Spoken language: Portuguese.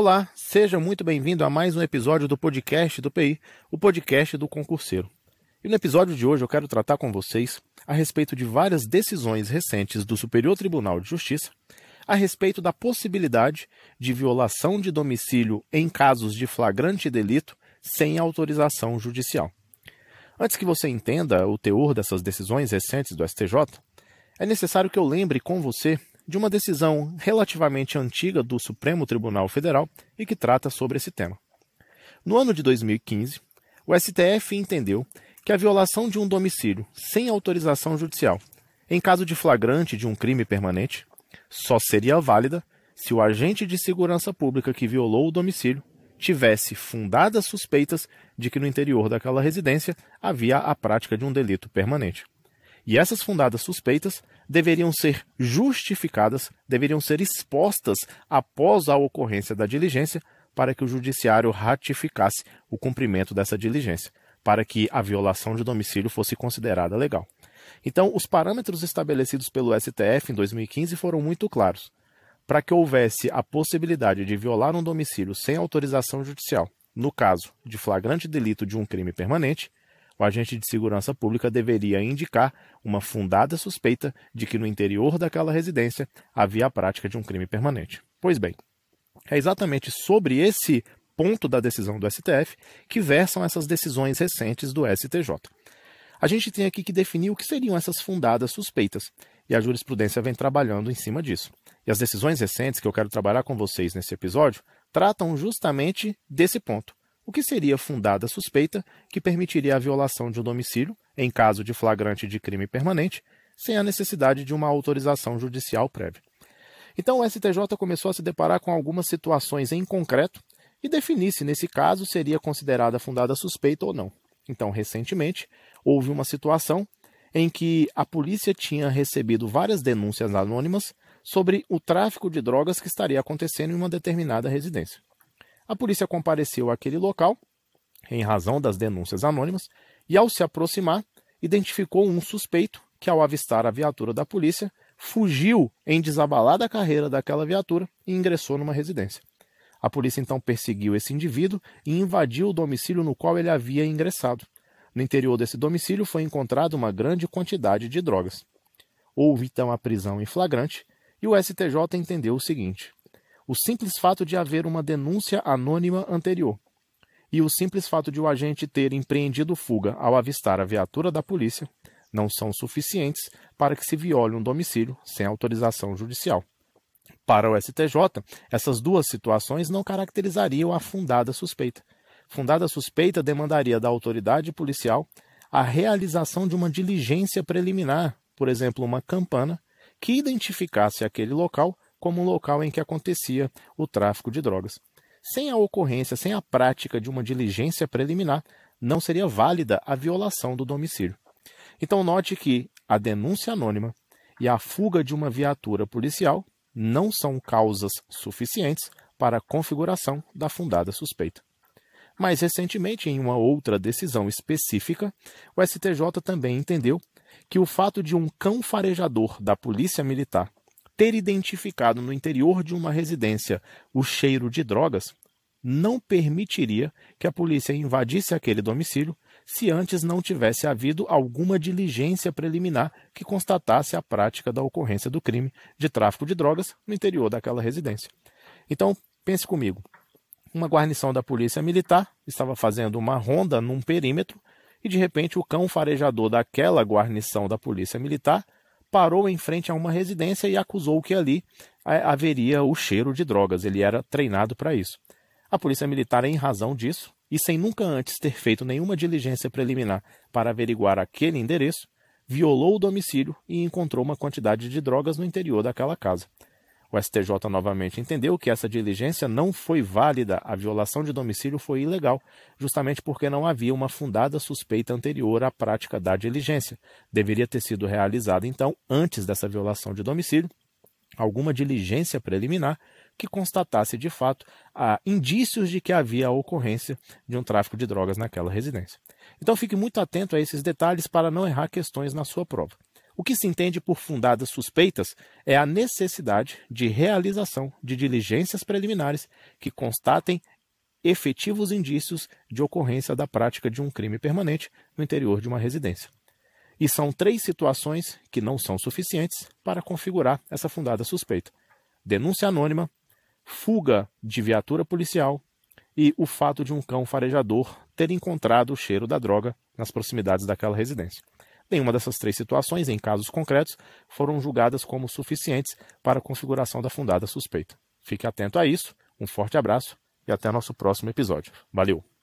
Olá, seja muito bem-vindo a mais um episódio do podcast do PI, o podcast do concurseiro. E no episódio de hoje eu quero tratar com vocês a respeito de várias decisões recentes do Superior Tribunal de Justiça a respeito da possibilidade de violação de domicílio em casos de flagrante delito sem autorização judicial. Antes que você entenda o teor dessas decisões recentes do STJ, é necessário que eu lembre com você de uma decisão relativamente antiga do Supremo Tribunal Federal e que trata sobre esse tema. No ano de 2015, o STF entendeu que a violação de um domicílio sem autorização judicial, em caso de flagrante de um crime permanente, só seria válida se o agente de segurança pública que violou o domicílio tivesse fundadas suspeitas de que no interior daquela residência havia a prática de um delito permanente. E essas fundadas suspeitas deveriam ser justificadas, deveriam ser expostas após a ocorrência da diligência para que o judiciário ratificasse o cumprimento dessa diligência, para que a violação de domicílio fosse considerada legal. Então, os parâmetros estabelecidos pelo STF em 2015 foram muito claros. Para que houvesse a possibilidade de violar um domicílio sem autorização judicial, no caso de flagrante delito de um crime permanente, o agente de segurança pública deveria indicar uma fundada suspeita de que no interior daquela residência havia a prática de um crime permanente. Pois bem, é exatamente sobre esse ponto da decisão do STF que versam essas decisões recentes do STJ. A gente tem aqui que definir o que seriam essas fundadas suspeitas, e a jurisprudência vem trabalhando em cima disso. E as decisões recentes que eu quero trabalhar com vocês nesse episódio tratam justamente desse ponto o que seria fundada suspeita que permitiria a violação de um domicílio, em caso de flagrante de crime permanente, sem a necessidade de uma autorização judicial prévia. Então o STJ começou a se deparar com algumas situações em concreto e definir se nesse caso seria considerada fundada suspeita ou não. Então, recentemente, houve uma situação em que a polícia tinha recebido várias denúncias anônimas sobre o tráfico de drogas que estaria acontecendo em uma determinada residência. A polícia compareceu àquele local, em razão das denúncias anônimas, e ao se aproximar, identificou um suspeito que, ao avistar a viatura da polícia, fugiu em desabalada carreira daquela viatura e ingressou numa residência. A polícia então perseguiu esse indivíduo e invadiu o domicílio no qual ele havia ingressado. No interior desse domicílio foi encontrada uma grande quantidade de drogas. Houve então a prisão em flagrante e o STJ entendeu o seguinte: o simples fato de haver uma denúncia anônima anterior e o simples fato de o agente ter empreendido fuga ao avistar a viatura da polícia não são suficientes para que se viole um domicílio sem autorização judicial. Para o STJ, essas duas situações não caracterizariam a fundada suspeita. Fundada suspeita demandaria da autoridade policial a realização de uma diligência preliminar, por exemplo, uma campana, que identificasse aquele local como um local em que acontecia o tráfico de drogas. Sem a ocorrência, sem a prática de uma diligência preliminar, não seria válida a violação do domicílio. Então, note que a denúncia anônima e a fuga de uma viatura policial não são causas suficientes para a configuração da fundada suspeita. Mais recentemente, em uma outra decisão específica, o STJ também entendeu que o fato de um cão farejador da Polícia Militar ter identificado no interior de uma residência o cheiro de drogas não permitiria que a polícia invadisse aquele domicílio se antes não tivesse havido alguma diligência preliminar que constatasse a prática da ocorrência do crime de tráfico de drogas no interior daquela residência. Então, pense comigo. Uma guarnição da polícia militar estava fazendo uma ronda num perímetro e de repente o cão farejador daquela guarnição da polícia militar parou em frente a uma residência e acusou que ali é, haveria o cheiro de drogas. Ele era treinado para isso. A polícia militar, em razão disso, e sem nunca antes ter feito nenhuma diligência preliminar para averiguar aquele endereço, violou o domicílio e encontrou uma quantidade de drogas no interior daquela casa. O STJ novamente entendeu que essa diligência não foi válida, a violação de domicílio foi ilegal, justamente porque não havia uma fundada suspeita anterior à prática da diligência. Deveria ter sido realizada, então, antes dessa violação de domicílio, alguma diligência preliminar que constatasse de fato indícios de que havia a ocorrência de um tráfico de drogas naquela residência. Então fique muito atento a esses detalhes para não errar questões na sua prova. O que se entende por fundadas suspeitas é a necessidade de realização de diligências preliminares que constatem efetivos indícios de ocorrência da prática de um crime permanente no interior de uma residência. E são três situações que não são suficientes para configurar essa fundada suspeita: denúncia anônima, fuga de viatura policial e o fato de um cão farejador ter encontrado o cheiro da droga nas proximidades daquela residência. Nenhuma dessas três situações, em casos concretos, foram julgadas como suficientes para a configuração da fundada suspeita. Fique atento a isso, um forte abraço e até nosso próximo episódio. Valeu!